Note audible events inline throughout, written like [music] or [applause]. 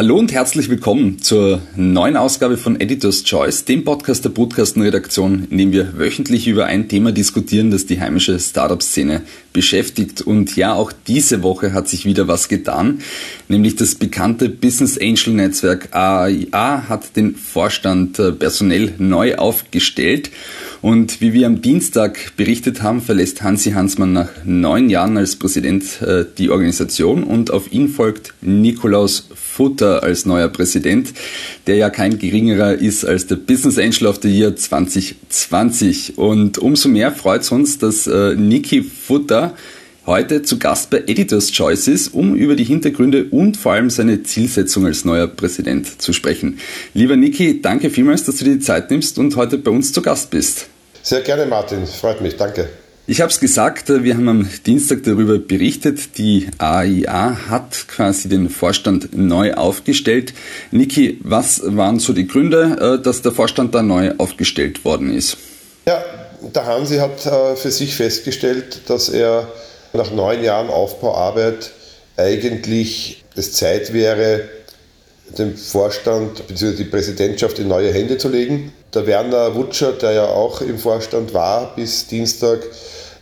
Hallo und herzlich willkommen zur neuen Ausgabe von Editor's Choice, dem Podcast der Brutkastenredaktion, in dem wir wöchentlich über ein Thema diskutieren, das die heimische Startup-Szene beschäftigt. Und ja, auch diese Woche hat sich wieder was getan, nämlich das bekannte Business Angel Netzwerk AIA hat den Vorstand äh, personell neu aufgestellt. Und wie wir am Dienstag berichtet haben, verlässt Hansi Hansmann nach neun Jahren als Präsident äh, die Organisation und auf ihn folgt Nikolaus Futter als neuer Präsident, der ja kein geringerer ist als der Business Angel of the Year 2020. Und umso mehr freut es uns, dass äh, Niki Futter heute zu Gast bei Editors Choice ist, um über die Hintergründe und vor allem seine Zielsetzung als neuer Präsident zu sprechen. Lieber Niki, danke vielmals, dass du dir die Zeit nimmst und heute bei uns zu Gast bist. Sehr gerne, Martin. Freut mich. Danke. Ich habe es gesagt, wir haben am Dienstag darüber berichtet. Die AIA hat quasi den Vorstand neu aufgestellt. Niki, was waren so die Gründe, äh, dass der Vorstand da neu aufgestellt worden ist? Ja, der Hansi hat äh, für sich festgestellt, dass er nach neun Jahren Aufbauarbeit eigentlich es Zeit wäre, den Vorstand bzw. die Präsidentschaft in neue Hände zu legen. Der Werner Wutscher, der ja auch im Vorstand war bis Dienstag,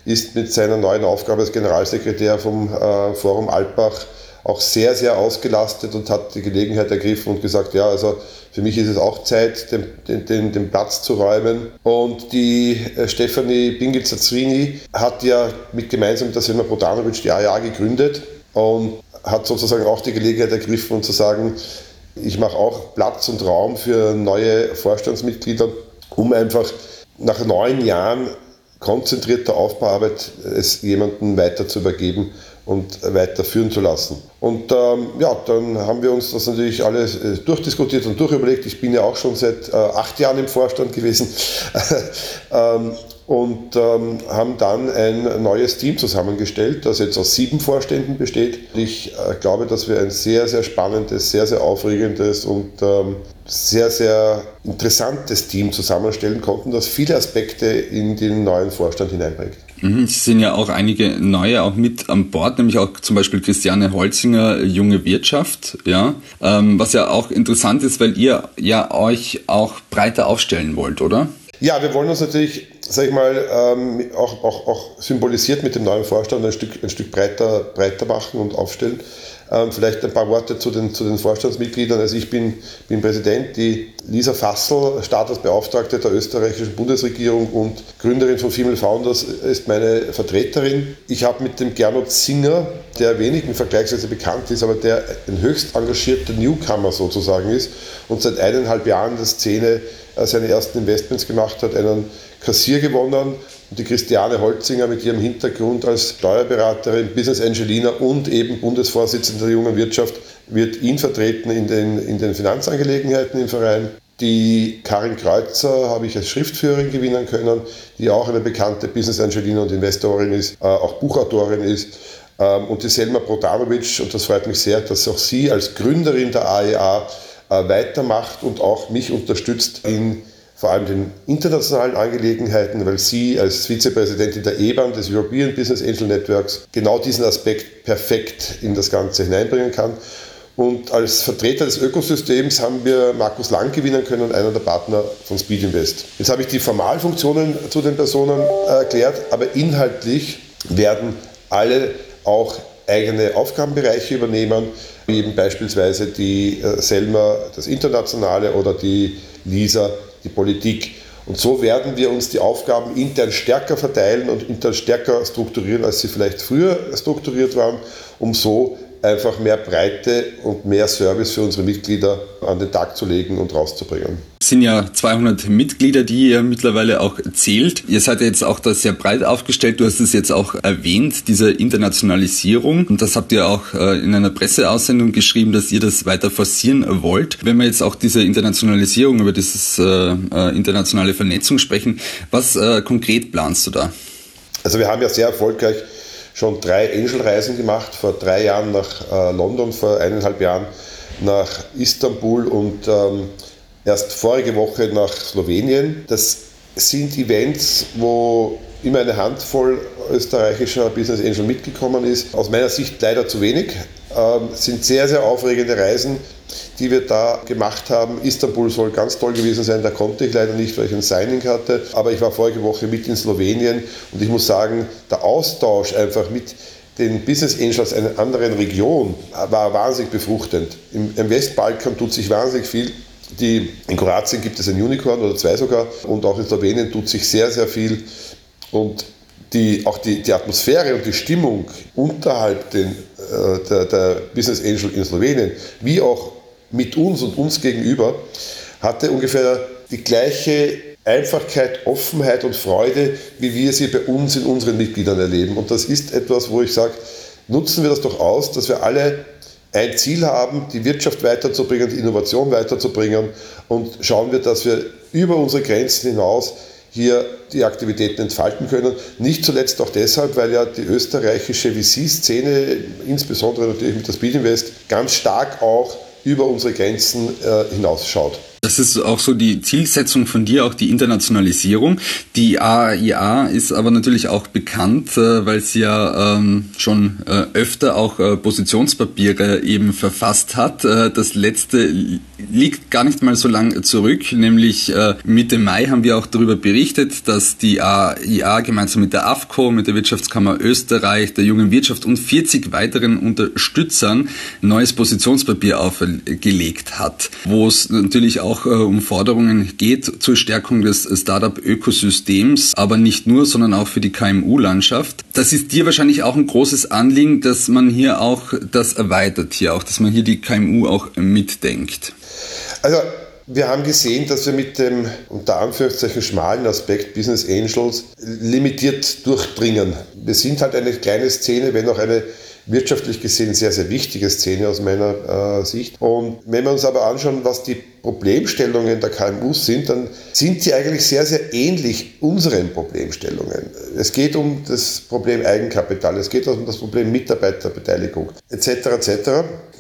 ist mit seiner neuen Aufgabe als Generalsekretär vom äh, Forum Alpbach auch sehr, sehr ausgelastet und hat die Gelegenheit ergriffen und gesagt, ja, also für mich ist es auch Zeit, den, den, den Platz zu räumen. Und die äh, Stefanie Bingel-Zazrini hat ja mit gemeinsam mit der Selma Brodanovic die AIA gegründet und hat sozusagen auch die Gelegenheit ergriffen und zu sagen, ich mache auch Platz und Raum für neue Vorstandsmitglieder, um einfach nach neun Jahren konzentrierter Aufbauarbeit es jemandem weiter zu übergeben und weiterführen zu lassen. Und ähm, ja, dann haben wir uns das natürlich alles äh, durchdiskutiert und durchüberlegt. Ich bin ja auch schon seit äh, acht Jahren im Vorstand gewesen. [laughs] ähm, und ähm, haben dann ein neues Team zusammengestellt, das jetzt aus sieben Vorständen besteht. Ich äh, glaube, dass wir ein sehr, sehr spannendes, sehr, sehr aufregendes und ähm, sehr, sehr interessantes Team zusammenstellen konnten, das viele Aspekte in den neuen Vorstand hineinbringt. Mhm, es sind ja auch einige neue auch mit an Bord, nämlich auch zum Beispiel Christiane Holzinger, Junge Wirtschaft, ja, ähm, was ja auch interessant ist, weil ihr ja euch auch breiter aufstellen wollt, oder? Ja, wir wollen uns natürlich, sag ich mal, ähm, auch, auch, auch symbolisiert mit dem neuen Vorstand ein Stück, ein Stück breiter, breiter machen und aufstellen. Ähm, vielleicht ein paar Worte zu den, zu den Vorstandsmitgliedern. Also ich bin, bin Präsident, die Lisa Fassel, Staatsbeauftragte der österreichischen Bundesregierung und Gründerin von Female Founders, ist meine Vertreterin. Ich habe mit dem Gernot Singer, der wenigen vergleichsweise bekannt ist, aber der ein höchst engagierter Newcomer sozusagen ist und seit eineinhalb Jahren der Szene äh, seine ersten Investments gemacht hat, einen Kassier gewonnen und die Christiane Holzinger mit ihrem Hintergrund als Steuerberaterin, Business Angelina und eben Bundesvorsitzende der jungen Wirtschaft wird ihn vertreten in den, in den Finanzangelegenheiten im Verein. Die Karin Kreuzer habe ich als Schriftführerin gewinnen können, die auch eine bekannte Business Angelina und Investorin ist, äh, auch Buchautorin ist. Ähm, und die Selma Brodanovic, und das freut mich sehr, dass auch sie als Gründerin der AEA äh, weitermacht und auch mich unterstützt in vor allem den internationalen Angelegenheiten, weil sie als Vizepräsidentin der EBAN, des European Business Angel Networks, genau diesen Aspekt perfekt in das Ganze hineinbringen kann. Und als Vertreter des Ökosystems haben wir Markus Lang gewinnen können, einer der Partner von Speed Invest. Jetzt habe ich die Formalfunktionen zu den Personen erklärt, aber inhaltlich werden alle auch eigene Aufgabenbereiche übernehmen, wie eben beispielsweise die äh, Selma das Internationale oder die Lisa die Politik. Und so werden wir uns die Aufgaben intern stärker verteilen und intern stärker strukturieren, als sie vielleicht früher strukturiert waren, um so einfach mehr Breite und mehr Service für unsere Mitglieder an den Tag zu legen und rauszubringen. Es sind ja 200 Mitglieder, die ihr mittlerweile auch zählt. Ihr seid ja jetzt auch da sehr breit aufgestellt. Du hast es jetzt auch erwähnt, diese Internationalisierung. Und das habt ihr auch äh, in einer Presseaussendung geschrieben, dass ihr das weiter forcieren wollt. Wenn wir jetzt auch diese Internationalisierung, über dieses äh, äh internationale Vernetzung sprechen, was äh, konkret planst du da? Also wir haben ja sehr erfolgreich schon drei Angel-Reisen gemacht, vor drei Jahren nach äh, London, vor eineinhalb Jahren nach Istanbul und ähm, erst vorige Woche nach Slowenien. Das sind Events, wo immer eine Handvoll österreichischer Business Angel mitgekommen ist. Aus meiner Sicht leider zu wenig. Ähm, sind sehr, sehr aufregende Reisen, die wir da gemacht haben. Istanbul soll ganz toll gewesen sein, da konnte ich leider nicht, weil ich ein Signing hatte. Aber ich war vorige Woche mit in Slowenien und ich muss sagen, der Austausch einfach mit den Business Angels einer anderen Region war wahnsinnig befruchtend. Im, Im Westbalkan tut sich wahnsinnig viel. Die, in Kroatien gibt es ein Unicorn oder zwei sogar und auch in Slowenien tut sich sehr, sehr viel. Und die, auch die, die Atmosphäre und die Stimmung unterhalb den, äh, der, der Business Angel in Slowenien, wie auch mit uns und uns gegenüber, hatte ungefähr die gleiche Einfachkeit, Offenheit und Freude, wie wir sie bei uns in unseren Mitgliedern erleben. Und das ist etwas, wo ich sage, nutzen wir das doch aus, dass wir alle ein Ziel haben, die Wirtschaft weiterzubringen, die Innovation weiterzubringen und schauen wir, dass wir über unsere Grenzen hinaus hier die Aktivitäten entfalten können. Nicht zuletzt auch deshalb, weil ja die österreichische VC-Szene, insbesondere natürlich mit der Speed Invest, ganz stark auch über unsere Grenzen äh, hinausschaut. Das ist auch so die Zielsetzung von dir, auch die Internationalisierung. Die AIA ist aber natürlich auch bekannt, äh, weil sie ja ähm, schon äh, öfter auch äh, Positionspapiere eben verfasst hat. Das letzte liegt gar nicht mal so lang zurück, nämlich Mitte Mai haben wir auch darüber berichtet, dass die AIA gemeinsam mit der AFCO, mit der Wirtschaftskammer Österreich, der jungen Wirtschaft und 40 weiteren Unterstützern neues Positionspapier aufgelegt hat, wo es natürlich auch auch äh, um Forderungen geht zur Stärkung des Startup-Ökosystems, aber nicht nur, sondern auch für die KMU-Landschaft. Das ist dir wahrscheinlich auch ein großes Anliegen, dass man hier auch das erweitert, hier auch, dass man hier die KMU auch mitdenkt. Also wir haben gesehen, dass wir mit dem unter Anführungszeichen schmalen Aspekt Business Angels limitiert durchdringen. Wir sind halt eine kleine Szene, wenn auch eine wirtschaftlich gesehen sehr, sehr wichtige Szene aus meiner äh, Sicht. Und wenn wir uns aber anschauen, was die Problemstellungen der KMUs sind, dann sind sie eigentlich sehr, sehr ähnlich unseren Problemstellungen. Es geht um das Problem Eigenkapital, es geht um das Problem Mitarbeiterbeteiligung etc. etc.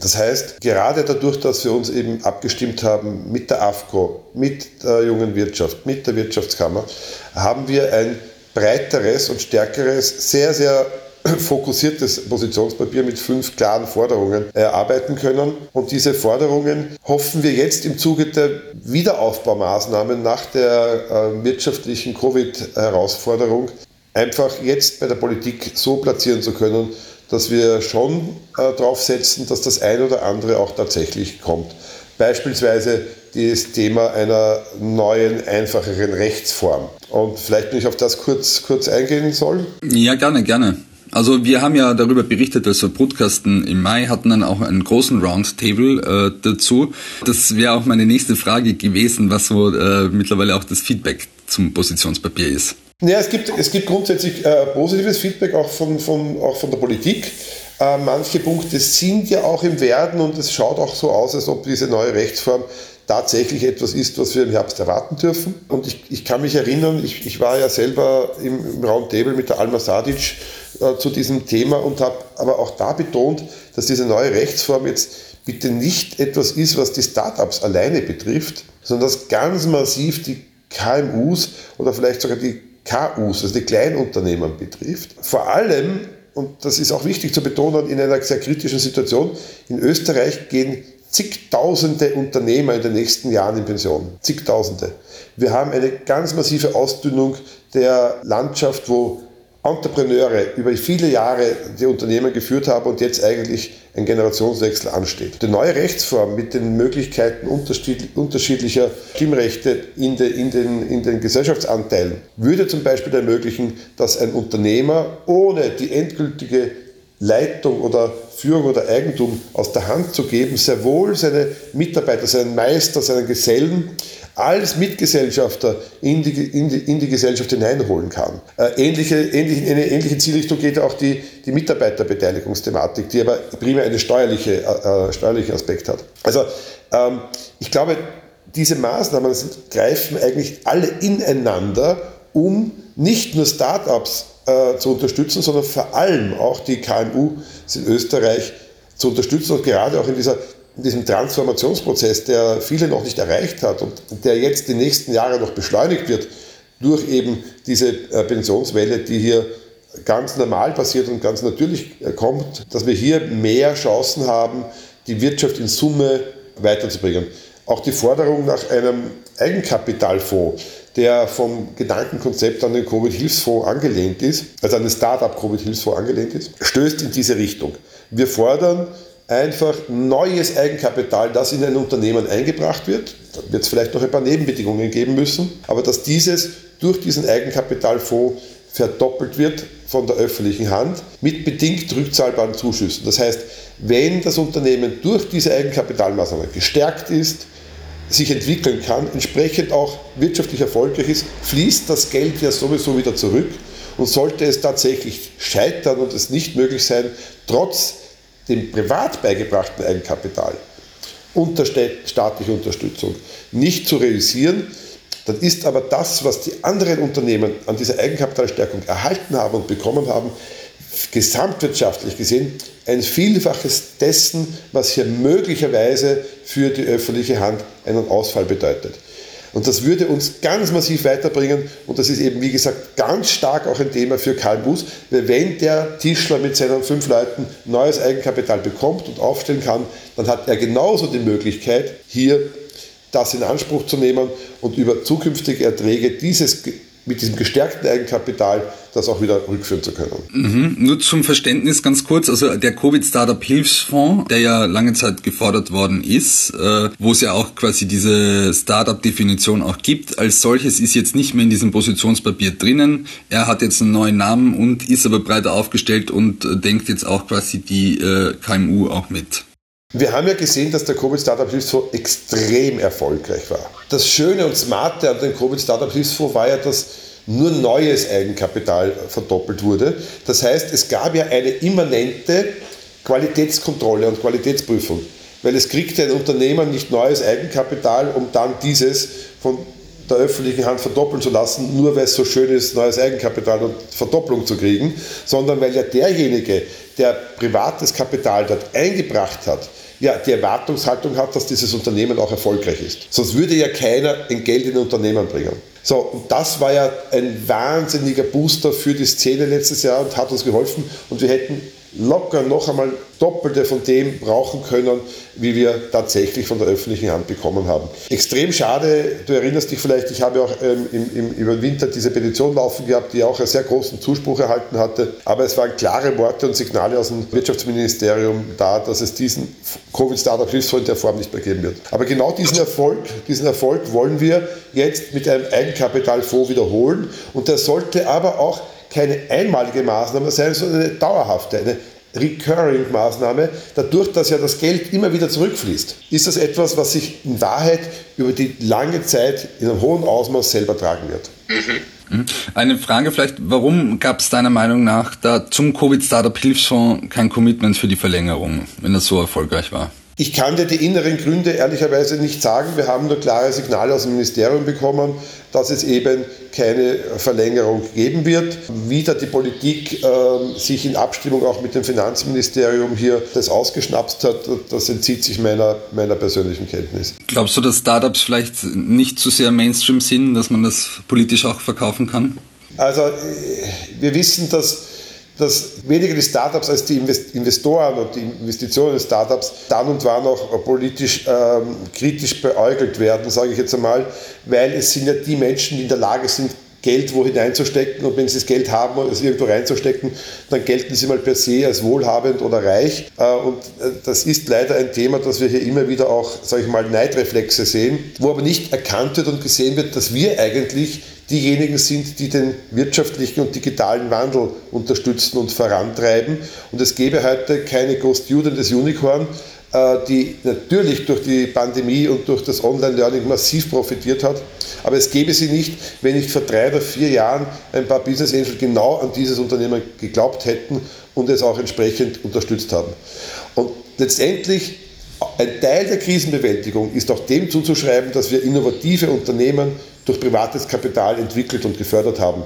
Das heißt, gerade dadurch, dass wir uns eben abgestimmt haben mit der AFCO, mit der jungen Wirtschaft, mit der Wirtschaftskammer, haben wir ein breiteres und stärkeres, sehr, sehr fokussiertes Positionspapier mit fünf klaren Forderungen erarbeiten können. Und diese Forderungen hoffen wir jetzt im Zuge der Wiederaufbaumaßnahmen nach der äh, wirtschaftlichen Covid-Herausforderung einfach jetzt bei der Politik so platzieren zu können, dass wir schon äh, darauf setzen, dass das ein oder andere auch tatsächlich kommt. Beispielsweise das Thema einer neuen, einfacheren Rechtsform. Und vielleicht, wenn ich auf das kurz, kurz eingehen soll. Ja, gerne, gerne. Also wir haben ja darüber berichtet, also Brutkasten im Mai hatten dann auch einen großen Roundtable äh, dazu. Das wäre auch meine nächste Frage gewesen, was so äh, mittlerweile auch das Feedback zum Positionspapier ist. Ja, es gibt, es gibt grundsätzlich äh, positives Feedback auch von, von, auch von der Politik. Äh, manche Punkte sind ja auch im Werden und es schaut auch so aus, als ob diese neue Rechtsform tatsächlich etwas ist, was wir im Herbst erwarten dürfen. Und ich, ich kann mich erinnern, ich, ich war ja selber im, im Roundtable mit der Alma Sadic äh, zu diesem Thema und habe aber auch da betont, dass diese neue Rechtsform jetzt bitte nicht etwas ist, was die Startups alleine betrifft, sondern dass ganz massiv die KMUs oder vielleicht sogar die KUs, also die Kleinunternehmen betrifft. Vor allem, und das ist auch wichtig zu betonen, in einer sehr kritischen Situation, in Österreich gehen zigtausende Unternehmer in den nächsten Jahren in Pension. Zigtausende. Wir haben eine ganz massive Ausdünnung der Landschaft, wo Entrepreneure über viele Jahre die Unternehmen geführt haben und jetzt eigentlich ein Generationswechsel ansteht. Die neue Rechtsform mit den Möglichkeiten unterschiedlicher Stimmrechte in, de, in, den, in den Gesellschaftsanteilen würde zum Beispiel ermöglichen, dass ein Unternehmer ohne die endgültige Leitung oder Führung oder Eigentum aus der Hand zu geben, sehr wohl seine Mitarbeiter, seinen Meister, seinen Gesellen als Mitgesellschafter in die, in die, in die Gesellschaft hineinholen kann. Äh, ähnliche, ähnliche, in eine ähnliche Zielrichtung geht auch die, die Mitarbeiterbeteiligungsthematik, die aber primär einen steuerliche, äh, äh, steuerlichen Aspekt hat. Also ähm, ich glaube, diese Maßnahmen sind, greifen eigentlich alle ineinander, um nicht nur Startups äh, zu unterstützen, sondern vor allem auch die KMU in Österreich zu unterstützen und gerade auch in, dieser, in diesem Transformationsprozess, der viele noch nicht erreicht hat und der jetzt die nächsten Jahre noch beschleunigt wird durch eben diese äh, Pensionswelle, die hier ganz normal passiert und ganz natürlich äh, kommt, dass wir hier mehr Chancen haben, die Wirtschaft in Summe weiterzubringen. Auch die Forderung nach einem Eigenkapitalfonds, der vom Gedankenkonzept an den Covid-Hilfsfonds angelehnt ist, also an den Startup-Covid-Hilfsfonds angelehnt ist, stößt in diese Richtung. Wir fordern einfach neues Eigenkapital, das in ein Unternehmen eingebracht wird. Da wird es vielleicht noch ein paar Nebenbedingungen geben müssen, aber dass dieses durch diesen Eigenkapitalfonds verdoppelt wird von der öffentlichen Hand mit bedingt rückzahlbaren Zuschüssen. Das heißt, wenn das Unternehmen durch diese Eigenkapitalmaßnahme gestärkt ist, sich entwickeln kann, entsprechend auch wirtschaftlich erfolgreich ist, fließt das Geld ja sowieso wieder zurück. Und sollte es tatsächlich scheitern und es nicht möglich sein, trotz dem privat beigebrachten Eigenkapital unter staatlicher Unterstützung nicht zu realisieren, dann ist aber das, was die anderen Unternehmen an dieser Eigenkapitalstärkung erhalten haben und bekommen haben, gesamtwirtschaftlich gesehen ein Vielfaches dessen, was hier möglicherweise für die öffentliche Hand einen Ausfall bedeutet. Und das würde uns ganz massiv weiterbringen. Und das ist eben, wie gesagt, ganz stark auch ein Thema für Karl Bus, weil wenn der Tischler mit seinen fünf Leuten neues Eigenkapital bekommt und aufstellen kann, dann hat er genauso die Möglichkeit, hier das in Anspruch zu nehmen und über zukünftige Erträge dieses mit diesem gestärkten Eigenkapital das auch wieder rückführen zu können. Mhm. Nur zum Verständnis ganz kurz, also der Covid Startup Hilfsfonds, der ja lange Zeit gefordert worden ist, äh, wo es ja auch quasi diese Startup-Definition auch gibt, als solches ist jetzt nicht mehr in diesem Positionspapier drinnen. Er hat jetzt einen neuen Namen und ist aber breiter aufgestellt und äh, denkt jetzt auch quasi die äh, KMU auch mit. Wir haben ja gesehen, dass der Covid Startup Hilfsfonds extrem erfolgreich war. Das Schöne und Smarte an dem Covid Startup Hilfsfonds war ja, dass nur neues Eigenkapital verdoppelt wurde. Das heißt, es gab ja eine immanente Qualitätskontrolle und Qualitätsprüfung, weil es kriegte ein Unternehmen nicht neues Eigenkapital, um dann dieses von der öffentlichen Hand verdoppeln zu lassen, nur weil es so schön ist, neues Eigenkapital und Verdopplung zu kriegen, sondern weil ja derjenige, der privates Kapital dort eingebracht hat, ja, die Erwartungshaltung hat, dass dieses Unternehmen auch erfolgreich ist. Sonst würde ja keiner ein Geld in ein Unternehmen bringen. So, und das war ja ein wahnsinniger Booster für die Szene letztes Jahr und hat uns geholfen. Und wir hätten locker noch einmal Doppelte von dem brauchen können, wie wir tatsächlich von der öffentlichen Hand bekommen haben. Extrem schade, du erinnerst dich vielleicht, ich habe auch ähm, im, im, über Winter diese Petition laufen gehabt, die auch einen sehr großen Zuspruch erhalten hatte, aber es waren klare Worte und Signale aus dem Wirtschaftsministerium da, dass es diesen Covid-Startup-Hilfsfonds in der Form nicht mehr geben wird. Aber genau diesen Erfolg, diesen Erfolg wollen wir jetzt mit einem Eigenkapitalfonds wiederholen und der sollte aber auch keine einmalige Maßnahme sein, sondern eine dauerhafte, eine Recurring-Maßnahme, dadurch, dass ja das Geld immer wieder zurückfließt. Ist das etwas, was sich in Wahrheit über die lange Zeit in einem hohen Ausmaß selber tragen wird? Mhm. Eine Frage vielleicht, warum gab es deiner Meinung nach da zum Covid-Startup-Hilfsfonds kein Commitment für die Verlängerung, wenn das so erfolgreich war? Ich kann dir die inneren Gründe ehrlicherweise nicht sagen. Wir haben nur klare Signale aus dem Ministerium bekommen, dass es eben keine Verlängerung geben wird. Wie da die Politik äh, sich in Abstimmung auch mit dem Finanzministerium hier das ausgeschnapst hat, das entzieht sich meiner, meiner persönlichen Kenntnis. Glaubst du, dass Startups vielleicht nicht zu sehr Mainstream sind, dass man das politisch auch verkaufen kann? Also äh, wir wissen, dass dass weniger die Startups als die Investoren und die Investitionen in Startups dann und wann auch politisch ähm, kritisch beäugelt werden, sage ich jetzt einmal, weil es sind ja die Menschen, die in der Lage sind, Geld wo hineinzustecken und wenn sie das Geld haben, es irgendwo reinzustecken, dann gelten sie mal per se als wohlhabend oder reich. Äh, und äh, das ist leider ein Thema, dass wir hier immer wieder auch, sage ich mal, Neidreflexe sehen, wo aber nicht erkannt wird und gesehen wird, dass wir eigentlich diejenigen sind, die den wirtschaftlichen und digitalen Wandel unterstützen und vorantreiben. Und es gäbe heute keine Ghost des Unicorn, äh, die natürlich durch die Pandemie und durch das Online-Learning massiv profitiert hat. Aber es gäbe sie nicht, wenn nicht vor drei oder vier Jahren ein paar Business Angels genau an dieses Unternehmen geglaubt hätten und es auch entsprechend unterstützt haben. Und letztendlich ein Teil der Krisenbewältigung ist auch dem zuzuschreiben, dass wir innovative Unternehmen durch privates Kapital entwickelt und gefördert haben.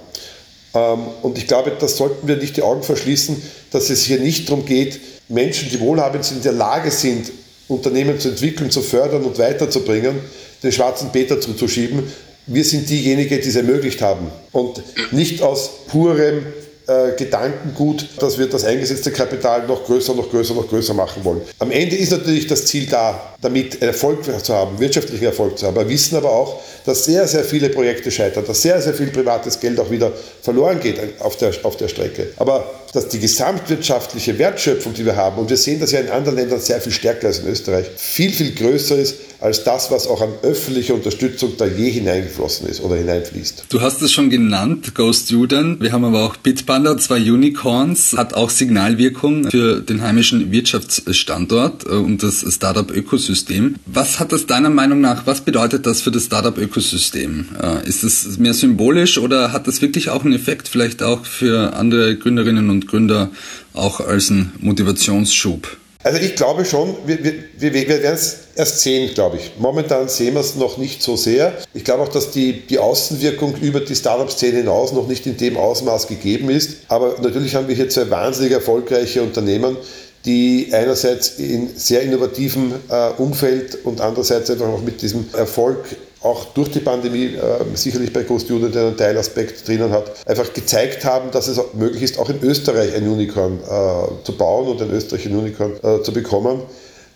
Ähm, und ich glaube, da sollten wir nicht die Augen verschließen, dass es hier nicht darum geht, Menschen, die wohlhabend sind, in der Lage sind, Unternehmen zu entwickeln, zu fördern und weiterzubringen, den schwarzen Peter zuzuschieben. Wir sind diejenigen, die es ermöglicht haben. Und nicht aus purem äh, Gedankengut, dass wir das eingesetzte Kapital noch größer, noch größer, noch größer machen wollen. Am Ende ist natürlich das Ziel da, damit Erfolg zu haben, wirtschaftlichen Erfolg zu haben. Wir wissen aber auch, dass sehr, sehr viele Projekte scheitern, dass sehr, sehr viel privates Geld auch wieder verloren geht auf der, auf der Strecke. Aber dass die gesamtwirtschaftliche Wertschöpfung, die wir haben, und wir sehen das ja in anderen Ländern sehr viel stärker als in Österreich, viel, viel größer ist als das, was auch an öffentlicher Unterstützung da je hineingeflossen ist oder hineinfließt. Du hast es schon genannt, Go Student. Wir haben aber auch Bitpanda, zwei Unicorns, hat auch Signalwirkung für den heimischen Wirtschaftsstandort äh, und das Startup-Ökosystem. Was hat das deiner Meinung nach, was bedeutet das für das Startup-Ökosystem? Äh, ist es mehr symbolisch oder hat das wirklich auch einen Effekt, vielleicht auch für andere Gründerinnen und Gründer, auch als ein Motivationsschub? Also ich glaube schon, wir, wir, wir, werden es erst sehen, glaube ich. Momentan sehen wir es noch nicht so sehr. Ich glaube auch, dass die, die Außenwirkung über die Startup-Szene hinaus noch nicht in dem Ausmaß gegeben ist. Aber natürlich haben wir hier zwei wahnsinnig erfolgreiche Unternehmen, die einerseits in sehr innovativem äh, Umfeld und andererseits einfach auch mit diesem Erfolg auch durch die Pandemie äh, sicherlich bei Ghost Student einen Teilaspekt drinnen hat, einfach gezeigt haben, dass es möglich ist, auch in Österreich ein Unicorn äh, zu bauen und ein Unicorn äh, zu bekommen.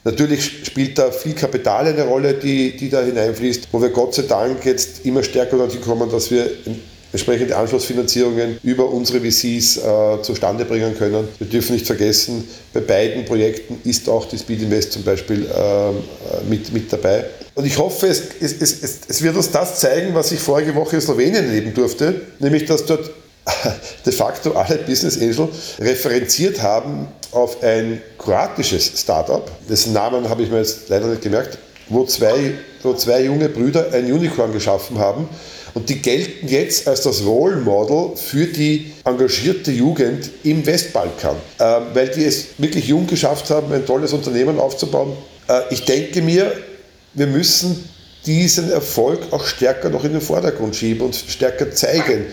Natürlich spielt da viel Kapital eine Rolle, die, die da hineinfließt, wo wir Gott sei Dank jetzt immer stärker dorthin kommen, dass wir entsprechende Anschlussfinanzierungen über unsere VCs äh, zustande bringen können. Wir dürfen nicht vergessen, bei beiden Projekten ist auch die Speed Invest zum Beispiel äh, mit, mit dabei. Und ich hoffe, es, es, es, es wird uns das zeigen, was ich vorige Woche in Slowenien erleben durfte, nämlich dass dort [laughs] de facto alle Business Angel referenziert haben auf ein kroatisches Startup, dessen Namen habe ich mir jetzt leider nicht gemerkt, wo zwei, wo zwei junge Brüder ein Unicorn geschaffen haben und die gelten jetzt als das Role Model für die engagierte Jugend im Westbalkan, äh, weil die es wirklich jung geschafft haben, ein tolles Unternehmen aufzubauen. Äh, ich denke mir, wir müssen diesen Erfolg auch stärker noch in den Vordergrund schieben und stärker zeigen.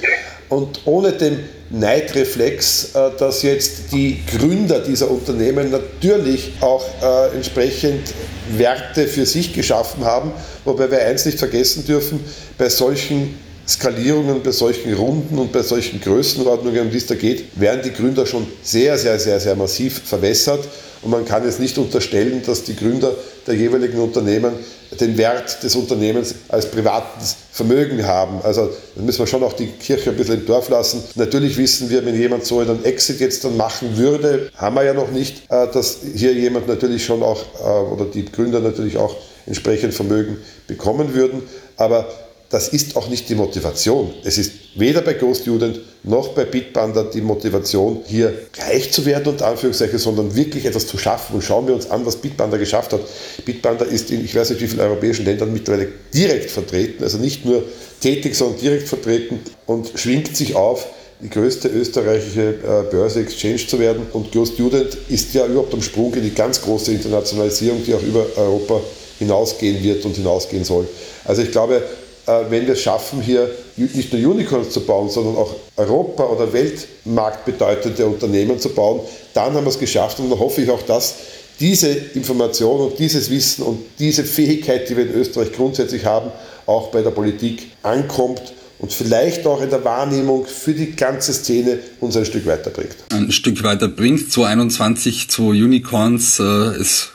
Und ohne den Neidreflex, äh, dass jetzt die Gründer dieser Unternehmen natürlich auch äh, entsprechend Werte für sich geschaffen haben, wobei wir eins nicht vergessen dürfen, bei solchen Skalierungen, bei solchen Runden und bei solchen Größenordnungen, um die es da geht, werden die Gründer schon sehr, sehr, sehr, sehr massiv verwässert. Und man kann jetzt nicht unterstellen, dass die Gründer der jeweiligen Unternehmen den Wert des Unternehmens als privates Vermögen haben. Also da müssen wir schon auch die Kirche ein bisschen im Dorf lassen. Natürlich wissen wir, wenn jemand so einen Exit jetzt dann machen würde, haben wir ja noch nicht, äh, dass hier jemand natürlich schon auch, äh, oder die Gründer natürlich auch entsprechend Vermögen bekommen würden. Aber das ist auch nicht die Motivation. Es ist weder bei Ghost Student noch bei Bitpanda die Motivation, hier reich zu werden, unter Anführungszeichen, sondern wirklich etwas zu schaffen. Und schauen wir uns an, was Bitpanda geschafft hat. Bitpanda ist in, ich weiß nicht wie vielen europäischen Ländern mittlerweile direkt vertreten, also nicht nur tätig, sondern direkt vertreten und schwingt sich auf, die größte österreichische äh, Börse Exchange zu werden. Und Ghost Student ist ja überhaupt am Sprung in die ganz große Internationalisierung, die auch über Europa hinausgehen wird und hinausgehen soll. Also ich glaube, wenn wir es schaffen, hier nicht nur Unicorns zu bauen, sondern auch Europa- oder Weltmarktbedeutende Unternehmen zu bauen, dann haben wir es geschafft und dann hoffe ich auch, dass diese Information und dieses Wissen und diese Fähigkeit, die wir in Österreich grundsätzlich haben, auch bei der Politik ankommt und vielleicht auch in der Wahrnehmung für die ganze Szene uns ein Stück weiterbringt. Ein Stück weiterbringt. 2021, zwei Unicorns, äh,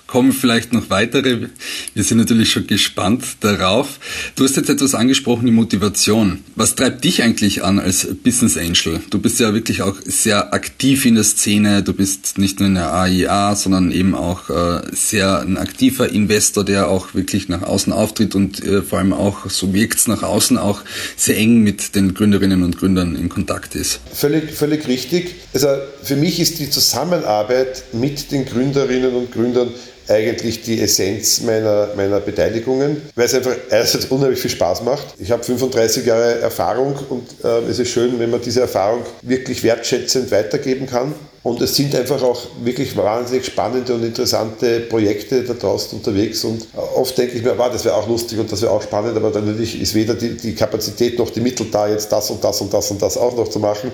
kommen vielleicht noch weitere. Wir sind natürlich schon gespannt darauf. Du hast jetzt etwas angesprochen, die Motivation. Was treibt dich eigentlich an als Business Angel? Du bist ja wirklich auch sehr aktiv in der Szene. Du bist nicht nur in der AIA, sondern eben auch äh, sehr ein aktiver Investor, der auch wirklich nach außen auftritt und äh, vor allem auch, so wirkt es nach außen, auch sehr eng mit den Gründerinnen und Gründern in Kontakt ist. Völlig, völlig richtig. Also für mich ist die Zusammenarbeit mit den Gründerinnen und Gründern eigentlich die Essenz meiner, meiner Beteiligungen, weil es einfach einerseits unheimlich viel Spaß macht. Ich habe 35 Jahre Erfahrung und äh, es ist schön, wenn man diese Erfahrung wirklich wertschätzend weitergeben kann. Und es sind einfach auch wirklich wahnsinnig spannende und interessante Projekte da draußen unterwegs. Und oft denke ich mir, wow, das wäre auch lustig und das wäre auch spannend, aber dann natürlich ist weder die, die Kapazität noch die Mittel da, jetzt das und das und das und das auch noch zu machen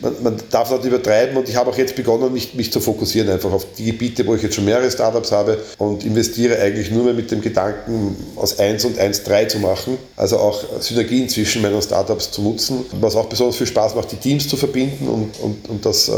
man, man darf nicht übertreiben und ich habe auch jetzt begonnen, mich, mich zu fokussieren einfach auf die Gebiete, wo ich jetzt schon mehrere Startups habe und investiere eigentlich nur mehr mit dem Gedanken, aus 1 und 1 3 zu machen, also auch Synergien zwischen meinen Startups zu nutzen, was auch besonders viel Spaß macht, die Teams zu verbinden und, und, und das äh,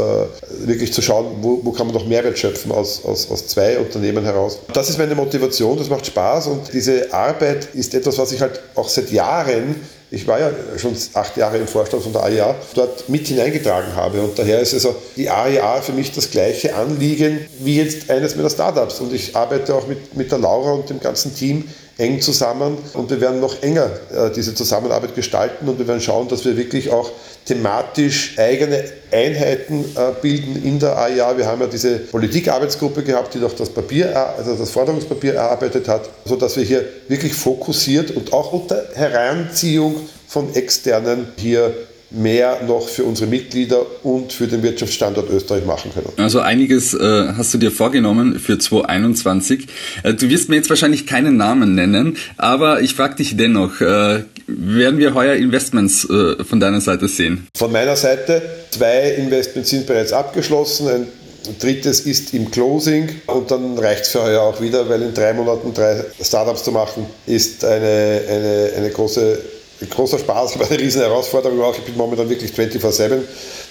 wirklich zu schauen, wo, wo kann man noch Mehrwert schöpfen aus, aus, aus zwei Unternehmen heraus. Das ist meine Motivation, das macht Spaß und diese Arbeit ist etwas, was ich halt auch seit Jahren ich war ja schon acht Jahre im Vorstand von der AIA, dort mit hineingetragen habe. Und daher ist also die AIA für mich das gleiche Anliegen wie jetzt eines meiner Startups. Und ich arbeite auch mit, mit der Laura und dem ganzen Team eng zusammen und wir werden noch enger äh, diese Zusammenarbeit gestalten und wir werden schauen, dass wir wirklich auch thematisch eigene Einheiten äh, bilden in der AIA. Wir haben ja diese Politikarbeitsgruppe gehabt, die doch das Papier, also das Forderungspapier erarbeitet hat, sodass wir hier wirklich fokussiert und auch unter Heranziehung von Externen hier mehr noch für unsere Mitglieder und für den Wirtschaftsstandort Österreich machen können. Also einiges äh, hast du dir vorgenommen für 2021. Äh, du wirst mir jetzt wahrscheinlich keinen Namen nennen, aber ich frage dich dennoch, äh, werden wir heuer Investments äh, von deiner Seite sehen? Von meiner Seite, zwei Investments sind bereits abgeschlossen. Ein drittes ist im Closing und dann reicht es für heuer auch wieder, weil in drei Monaten drei Startups zu machen, ist eine, eine, eine große großer Spaß, aber eine riesen Herausforderung auch. Ich bin momentan wirklich 24-7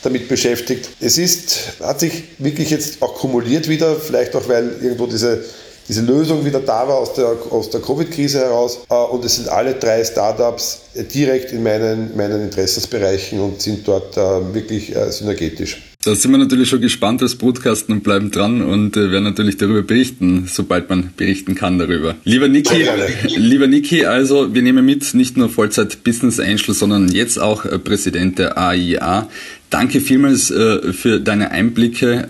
damit beschäftigt. Es ist, hat sich wirklich jetzt auch kumuliert wieder, vielleicht auch, weil irgendwo diese, diese Lösung wieder da war aus der, aus der Covid-Krise heraus. Äh, und es sind alle drei Startups direkt in meinen, meinen Interessensbereichen und sind dort äh, wirklich äh, synergetisch. Da sind wir natürlich schon gespannt als Brutkasten und bleiben dran und äh, werden natürlich darüber berichten, sobald man berichten kann darüber. Lieber Niki, [laughs] lieber Niki, also wir nehmen mit, nicht nur Vollzeit Business Angel, sondern jetzt auch äh, Präsident der AIA. Danke vielmals äh, für deine Einblicke,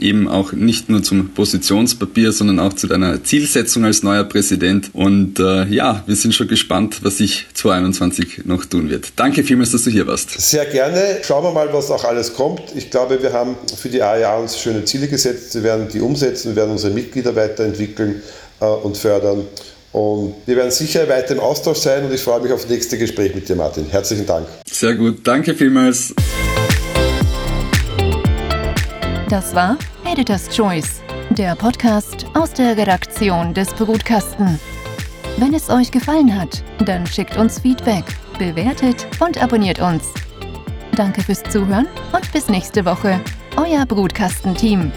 äh, eben auch nicht nur zum Positionspapier, sondern auch zu deiner Zielsetzung als neuer Präsident. Und äh, ja, wir sind schon gespannt, was sich 2021 noch tun wird. Danke vielmals, dass du hier warst. Sehr gerne. Schauen wir mal, was auch alles kommt. Ich glaube, wir haben für die AIA uns schöne Ziele gesetzt. Wir werden die umsetzen, wir werden unsere Mitglieder weiterentwickeln äh, und fördern. Und wir werden sicher weiter im Austausch sein und ich freue mich auf das nächste Gespräch mit dir, Martin. Herzlichen Dank. Sehr gut. Danke vielmals. Das war Editor's Choice, der Podcast aus der Redaktion des Brutkasten. Wenn es euch gefallen hat, dann schickt uns Feedback, bewertet und abonniert uns. Danke fürs Zuhören und bis nächste Woche. Euer Brutkasten-Team.